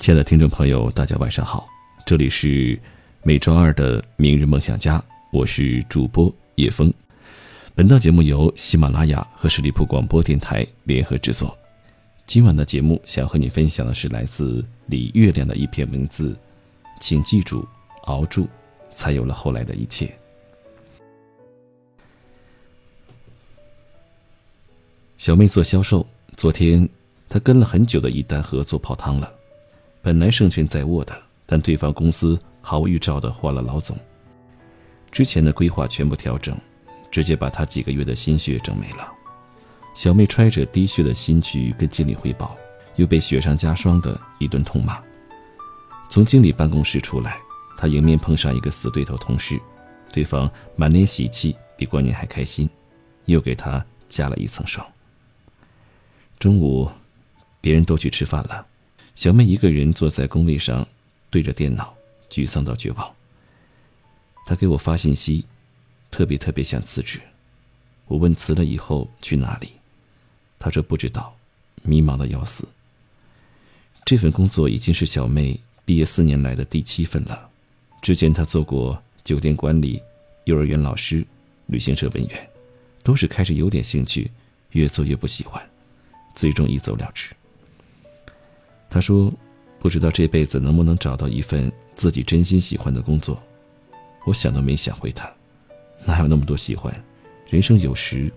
亲爱的听众朋友，大家晚上好，这里是每周二的《明日梦想家》，我是主播叶峰。本档节目由喜马拉雅和十里铺广播电台联合制作。今晚的节目想和你分享的是来自李月亮的一篇文字，请记住，熬住，才有了后来的一切。小妹做销售，昨天她跟了很久的一单合作泡汤了。本来胜券在握的，但对方公司毫无预兆的换了老总，之前的规划全部调整，直接把他几个月的心血整没了。小妹揣着滴血的心去跟经理汇报，又被雪上加霜的一顿痛骂。从经理办公室出来，她迎面碰上一个死对头同事，对方满脸喜气，比过年还开心，又给她加了一层霜。中午，别人都去吃饭了。小妹一个人坐在工位上，对着电脑，沮丧到绝望。她给我发信息，特别特别想辞职。我问辞了以后去哪里，她说不知道，迷茫的要死。这份工作已经是小妹毕业四年来的第七份了。之前她做过酒店管理、幼儿园老师、旅行社文员，都是开始有点兴趣，越做越不喜欢，最终一走了之。他说：“不知道这辈子能不能找到一份自己真心喜欢的工作。”我想都没想回他：“哪有那么多喜欢？人生有时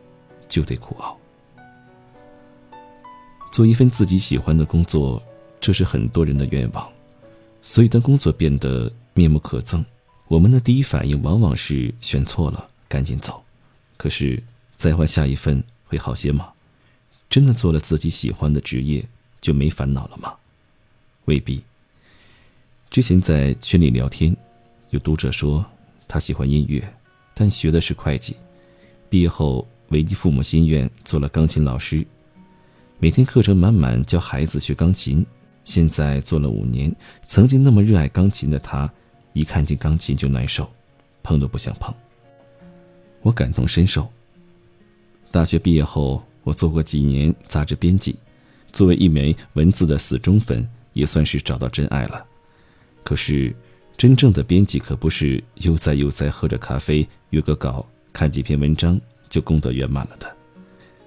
就得苦熬。做一份自己喜欢的工作，这是很多人的愿望。所以，当工作变得面目可憎，我们的第一反应往往是选错了，赶紧走。可是，再换下一份会好些吗？真的做了自己喜欢的职业，就没烦恼了吗？”未必。之前在群里聊天，有读者说他喜欢音乐，但学的是会计。毕业后违逆父母心愿，做了钢琴老师，每天课程满满教孩子学钢琴。现在做了五年，曾经那么热爱钢琴的他，一看见钢琴就难受，碰都不想碰。我感同身受。大学毕业后，我做过几年杂志编辑，作为一枚文字的死忠粉。也算是找到真爱了，可是，真正的编辑可不是悠哉悠哉喝着咖啡约个稿看几篇文章就功德圆满了的。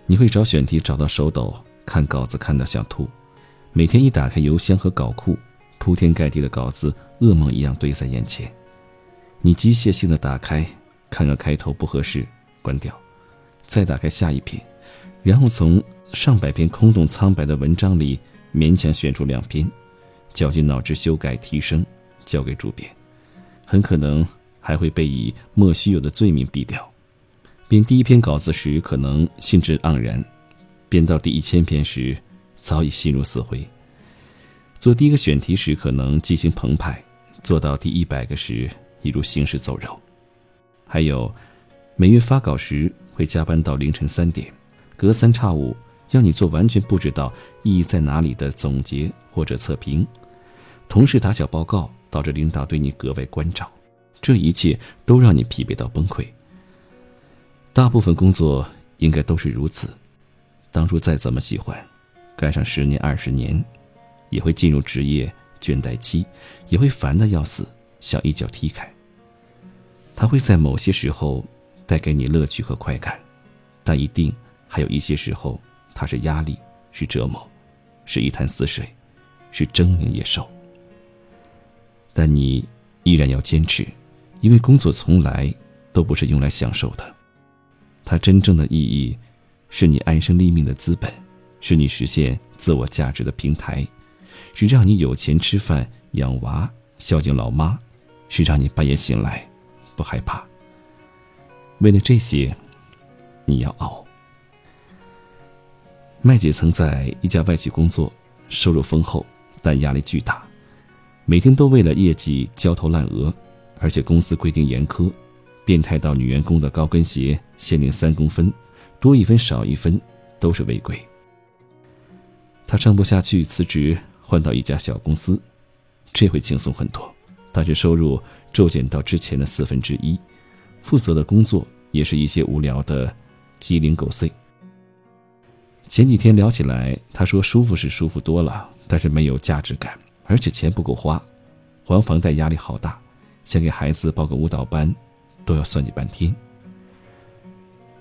你会找选题找到手抖，看稿子看到想吐，每天一打开邮箱和稿库，铺天盖地的稿子噩梦一样堆在眼前。你机械性的打开，看个开头不合适，关掉，再打开下一篇，然后从上百篇空洞苍白的文章里。勉强选出两篇，绞尽脑汁修改提升，交给主编，很可能还会被以莫须有的罪名毙掉。编第一篇稿子时可能兴致盎然，编到第一千篇时早已心如死灰。做第一个选题时可能激情澎湃，做到第一百个时已如行尸走肉。还有，每月发稿时会加班到凌晨三点，隔三差五。要你做完全不知道意义在哪里的总结或者测评，同事打小报告，导致领导对你格外关照，这一切都让你疲惫到崩溃。大部分工作应该都是如此，当初再怎么喜欢，干上十年二十年，也会进入职业倦怠期，也会烦得要死，想一脚踢开。他会在某些时候带给你乐趣和快感，但一定还有一些时候。它是压力，是折磨，是一潭死水，是狰狞野兽。但你依然要坚持，因为工作从来都不是用来享受的，它真正的意义，是你安身立命的资本，是你实现自我价值的平台，是让你有钱吃饭、养娃、孝敬老妈，是让你半夜醒来不害怕。为了这些，你要熬。麦姐曾在一家外企工作，收入丰厚，但压力巨大，每天都为了业绩焦头烂额，而且公司规定严苛，变态到女员工的高跟鞋限定三公分，多一分少一分都是违规。她撑不下去辞职，换到一家小公司，这回轻松很多，但是收入骤减到之前的四分之一，负责的工作也是一些无聊的鸡零狗碎。前几天聊起来，他说舒服是舒服多了，但是没有价值感，而且钱不够花，还房贷压力好大，想给孩子报个舞蹈班，都要算计半天。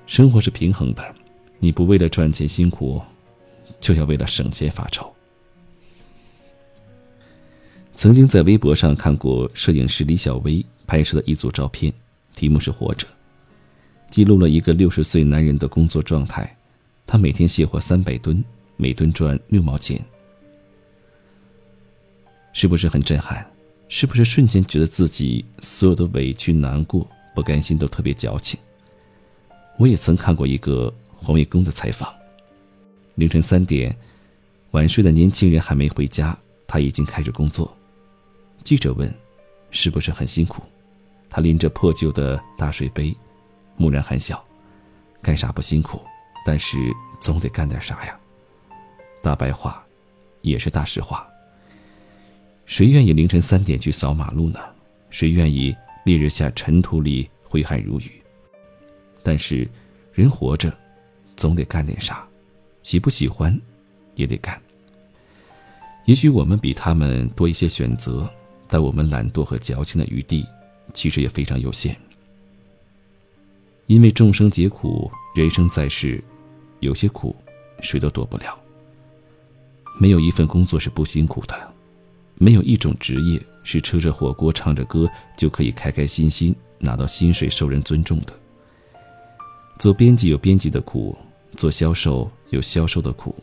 生活是平衡的，你不为了赚钱辛苦，就要为了省钱发愁。曾经在微博上看过摄影师李小薇拍摄的一组照片，题目是“活着”，记录了一个六十岁男人的工作状态。他每天卸货三百吨，每吨赚六毛钱，是不是很震撼？是不是瞬间觉得自己所有的委屈、难过、不甘心都特别矫情？我也曾看过一个环卫工的采访，凌晨三点，晚睡的年轻人还没回家，他已经开始工作。记者问：“是不是很辛苦？”他拎着破旧的大水杯，木然含笑：“干啥不辛苦？但是总得干点啥呀。”大白话，也是大实话。谁愿意凌晨三点去扫马路呢？谁愿意烈日下尘土里挥汗如雨？但是，人活着，总得干点啥，喜不喜欢，也得干。也许我们比他们多一些选择。但我们懒惰和矫情的余地，其实也非常有限。因为众生皆苦，人生在世，有些苦，谁都躲不了。没有一份工作是不辛苦的，没有一种职业是吃着火锅、唱着歌就可以开开心心拿到薪水、受人尊重的。做编辑有编辑的苦，做销售有销售的苦，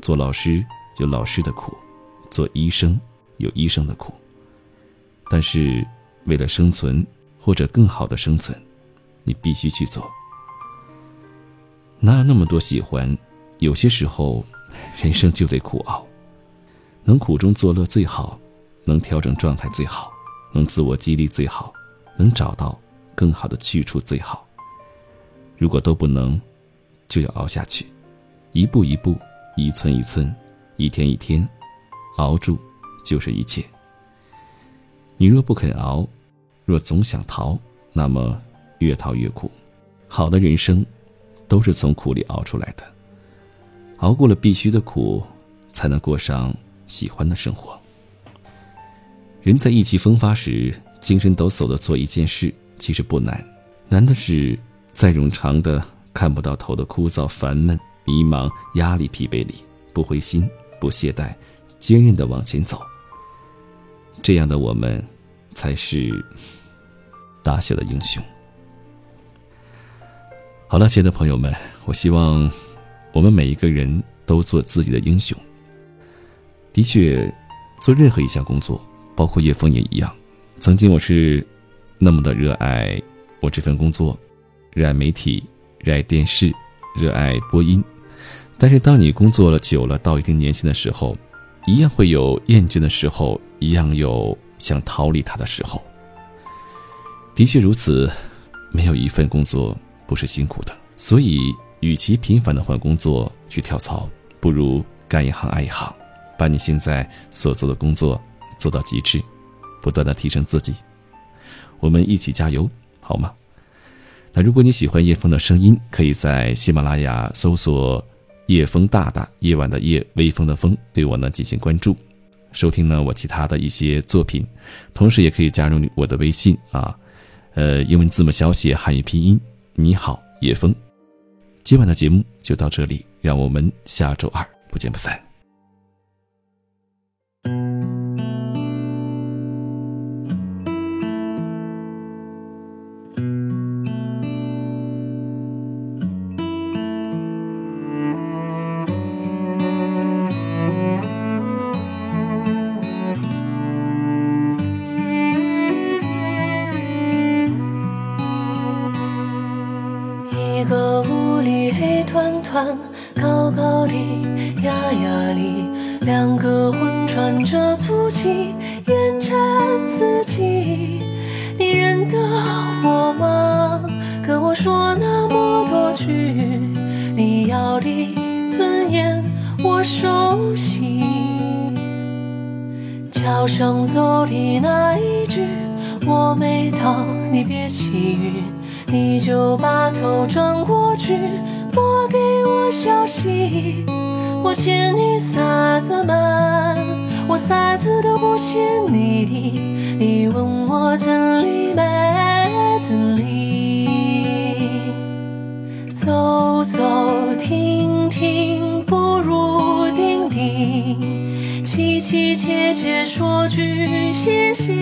做老师有老师的苦，做医生有医生的苦。但是，为了生存或者更好的生存，你必须去做。哪有那么多喜欢？有些时候，人生就得苦熬。能苦中作乐最好，能调整状态最好，能自我激励最好，能找到更好的去处最好。如果都不能，就要熬下去，一步一步，一寸一寸，一天一天，熬住就是一切。你若不肯熬，若总想逃，那么越逃越苦。好的人生，都是从苦里熬出来的。熬过了必须的苦，才能过上喜欢的生活。人在意气风发时，精神抖擞的做一件事，其实不难，难的是在冗长的看不到头的枯燥、烦闷、迷茫、压力、疲惫里，不灰心、不懈怠，坚韧的往前走。这样的我们，才是大写的英雄。好了，亲爱的朋友们，我希望我们每一个人都做自己的英雄。的确，做任何一项工作，包括叶枫也一样。曾经我是那么的热爱我这份工作，热爱媒体，热爱电视，热爱播音。但是，当你工作了久了，到一定年限的时候，一样会有厌倦的时候。一样有想逃离他的时候。的确如此，没有一份工作不是辛苦的。所以，与其频繁的换工作去跳槽，不如干一行爱一行，把你现在所做的工作做到极致，不断的提升自己。我们一起加油，好吗？那如果你喜欢叶枫的声音，可以在喜马拉雅搜索“叶枫大大”，夜晚的夜，微风的风，对我呢进行关注。收听呢我其他的一些作品，同时也可以加入我的微信啊，呃，英文字母小写，汉语拼音。你好，叶枫。今晚的节目就到这里，让我们下周二不见不散。屋里黑团团高高的，压压里，两个魂喘着粗气，烟尘四起。你认得我吗？跟我说那么多句，你要的尊严我熟悉。桥上走的那一句，我没到，你别起晕，你就把头转过去。拨给我消息，我欠你啥子瞒？我啥子都不欠你的，你问我真理没真理？走走停停不如定定，凄凄切切说句谢谢。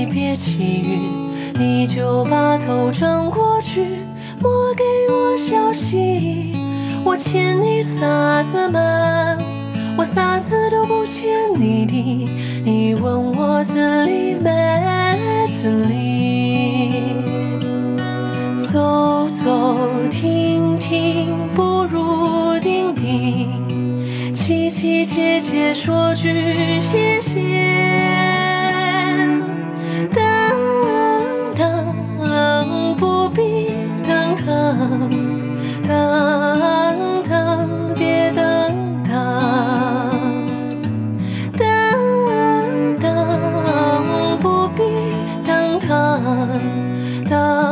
你别气晕，你就把头转过去，莫给我消息。我欠你啥子嘛？我啥子都不欠你的，你问我这里没这里？走走停停不如定定。凄凄切切说句谢谢，Oh.